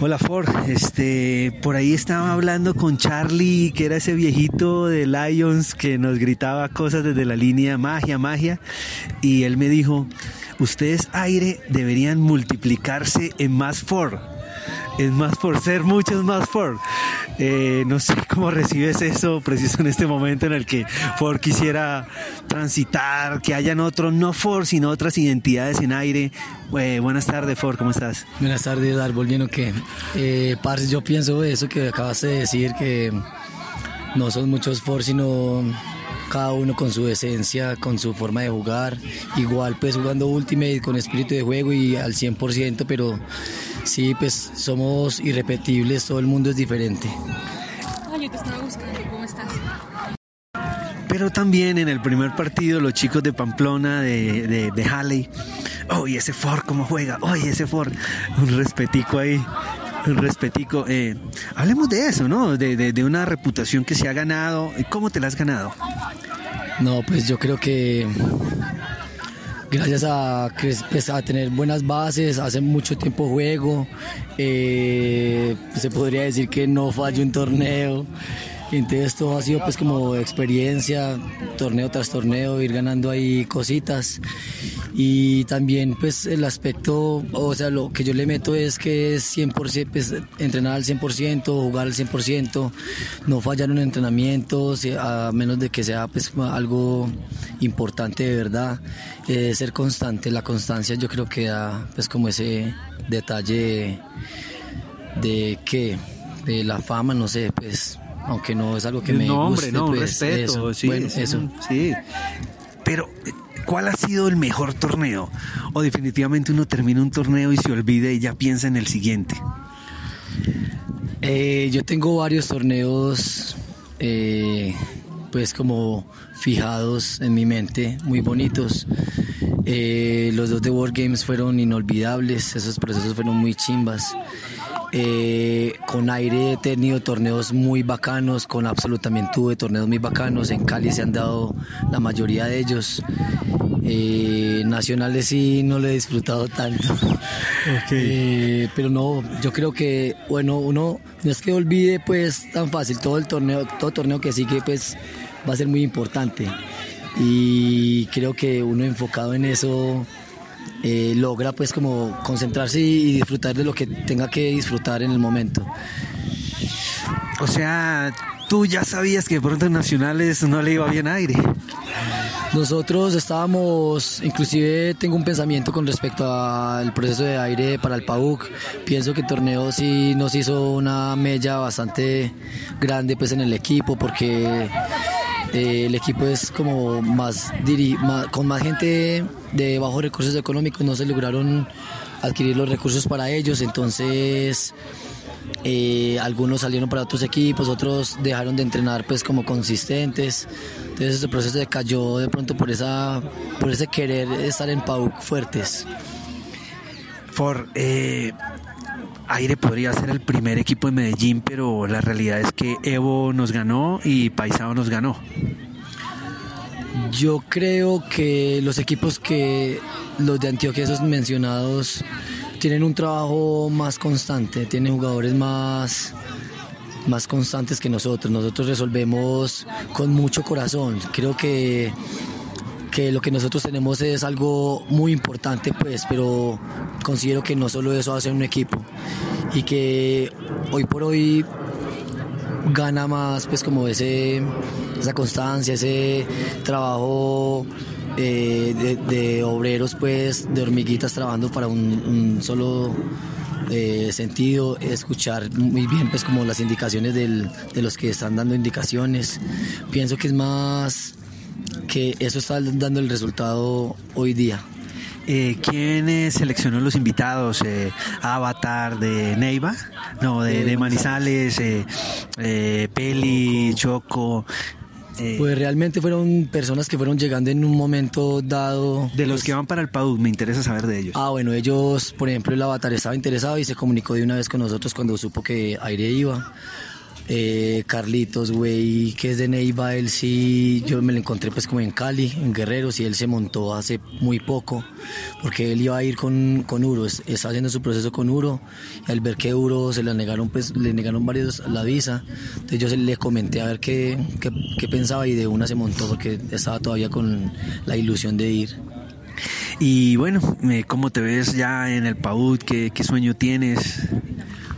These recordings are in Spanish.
Hola Ford, este, por ahí estaba hablando con Charlie, que era ese viejito de Lions que nos gritaba cosas desde la línea magia, magia, y él me dijo, ustedes aire deberían multiplicarse en más Ford. Es más por ser muchos más Ford. Eh, no sé cómo recibes eso preciso en este momento en el que Ford quisiera transitar, que hayan otros, no Ford, sino otras identidades en aire. Eh, buenas tardes, Ford, ¿cómo estás? Buenas tardes, Árbol, bien o qué. Eh, yo pienso eso que acabas de decir, que no son muchos Ford, sino cada uno con su esencia, con su forma de jugar. Igual pues jugando Ultimate con espíritu de juego y al 100%, pero Sí, pues somos irrepetibles, todo el mundo es diferente. Ay, yo te estaba buscando, ¿cómo estás? Pero también en el primer partido los chicos de Pamplona, de, de, de Halley, oye ese Ford cómo juega, oye ese Ford, un respetico ahí, respetico. Eh, hablemos de eso, ¿no? De, de, una reputación que se ha ganado. ¿Cómo te la has ganado? No, pues yo creo que gracias a, pues, a tener buenas bases, hace mucho tiempo juego, eh, se podría decir que no fallo un torneo. Entonces todo ha sido pues como experiencia, torneo tras torneo, ir ganando ahí cositas. Y también pues el aspecto, o sea, lo que yo le meto es que es 100%, pues, entrenar al 100%, jugar al 100%, no fallar en entrenamiento, a menos de que sea pues algo importante de verdad. Eh, ser constante, la constancia yo creo que da pues como ese detalle de, que de la fama, no sé, pues aunque no es algo que me no, guste, no, pues, respeto, eso, sí, bueno, sí, eso. sí. Pero ¿cuál ha sido el mejor torneo? O definitivamente uno termina un torneo y se olvida y ya piensa en el siguiente. Eh, yo tengo varios torneos, eh, pues como fijados en mi mente, muy bonitos. Eh, los dos de World Games fueron inolvidables, esos procesos fueron muy chimbas. Eh, con aire he tenido torneos muy bacanos, con Absolut también tuve torneos muy bacanos, en Cali se han dado la mayoría de ellos. Eh, nacionales sí no lo he disfrutado tanto. Eh, pero no, yo creo que, bueno, uno no es que olvide pues tan fácil todo el torneo, todo torneo que sigue pues va a ser muy importante. Y creo que uno enfocado en eso eh, logra pues como concentrarse y disfrutar de lo que tenga que disfrutar en el momento. O sea, tú ya sabías que de pronto en Nacionales no le iba bien aire. Nosotros estábamos, inclusive tengo un pensamiento con respecto al proceso de aire para el PAUC. Pienso que el torneo sí nos hizo una mella bastante grande pues en el equipo porque eh, el equipo es como más, diri con más gente de bajos recursos económicos, no se lograron adquirir los recursos para ellos, entonces eh, algunos salieron para otros equipos, otros dejaron de entrenar pues como consistentes. Entonces ese proceso se cayó de pronto por esa por ese querer estar en PAUC fuertes. For, eh, Aire podría ser el primer equipo de Medellín, pero la realidad es que Evo nos ganó y Paisao nos ganó. Yo creo que los equipos que los de Antioquia, esos mencionados, tienen un trabajo más constante, tienen jugadores más, más constantes que nosotros. Nosotros resolvemos con mucho corazón. Creo que, que lo que nosotros tenemos es algo muy importante, pues, pero considero que no solo eso hace un equipo y que hoy por hoy gana más, pues, como ese, esa constancia, ese trabajo eh, de, obreros, pues, de hormiguitas trabajando para un, solo eh, sentido, escuchar muy bien, pues, como las indicaciones de los que están dando indicaciones. Pienso que es más que eso está dando el resultado hoy día. Eh, ¿Quién seleccionó los invitados? Eh, Avatar de Neiva, no, de, de Manizales, eh, eh, Peli, Choco. Eh, pues realmente fueron personas que fueron llegando en un momento dado. De los que van para el PAUD, me interesa saber de ellos. Ah, bueno, ellos, por ejemplo, el Avatar estaba interesado y se comunicó de una vez con nosotros cuando supo que Aire iba. Eh, Carlitos, güey, que es de Neiva, él sí, yo me lo encontré pues como en Cali, en Guerreros, y él se montó hace muy poco, porque él iba a ir con, con Uro, está haciendo su proceso con Uro, y al ver que Uro se le negaron, pues le negaron varios la visa, entonces yo le comenté a ver qué, qué, qué pensaba y de una se montó porque estaba todavía con la ilusión de ir. Y bueno, eh, ¿cómo te ves ya en el PAUD? ¿Qué, qué sueño tienes?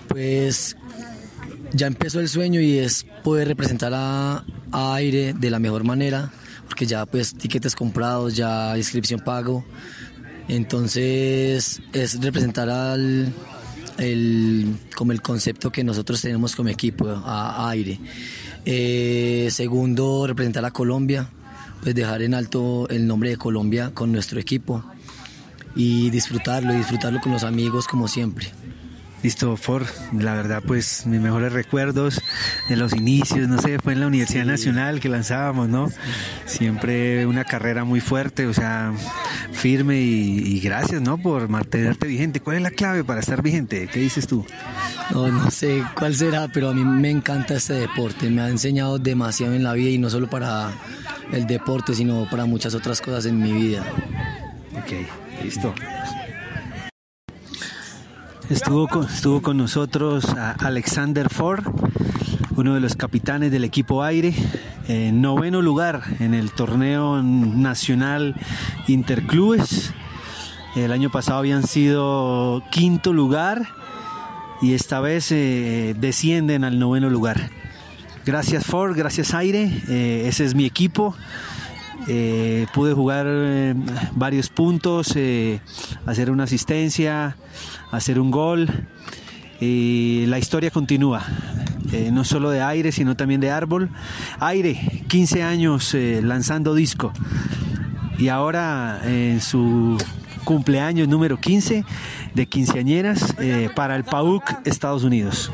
Pues ya empezó el sueño y es poder representar a, Aire de la mejor manera, porque ya pues tiquetes comprados, ya inscripción pago. Entonces es representar al el, como el concepto que nosotros tenemos como equipo, a, a Aire. Eh, segundo, representar a Colombia, pues dejar en alto el nombre de Colombia con nuestro equipo y disfrutarlo, y disfrutarlo con los amigos como siempre. Listo, Ford, la verdad pues mis mejores recuerdos de los inicios, no sé, fue en la Universidad sí. Nacional que lanzábamos, ¿no? Siempre una carrera muy fuerte, o sea, firme y, y, gracias, ¿no? Por mantenerte vigente. ¿Cuál es la clave para estar vigente? ¿Qué dices tú? No, no sé cuál será, pero a mí me encanta este deporte, me ha enseñado demasiado en la vida y no solo para el deporte, sino para muchas otras cosas en mi vida. Ok, listo. Estuvo con, estuvo con nosotros Alexander Ford, uno de los capitanes del equipo aire, en noveno lugar en el torneo nacional Interclubes. El año pasado habían sido quinto lugar y esta vez eh, descienden al noveno lugar. Gracias Ford, gracias Aire, eh, ese es mi equipo. Eh, pude jugar eh, varios puntos, eh, hacer una asistencia, hacer un gol. Y la historia continúa, no solo de aire, sino también de árbol. Aire, 15 años lanzando disco. Y ahora en su cumpleaños número 15 de quinceañeras para el PAUC Estados Unidos.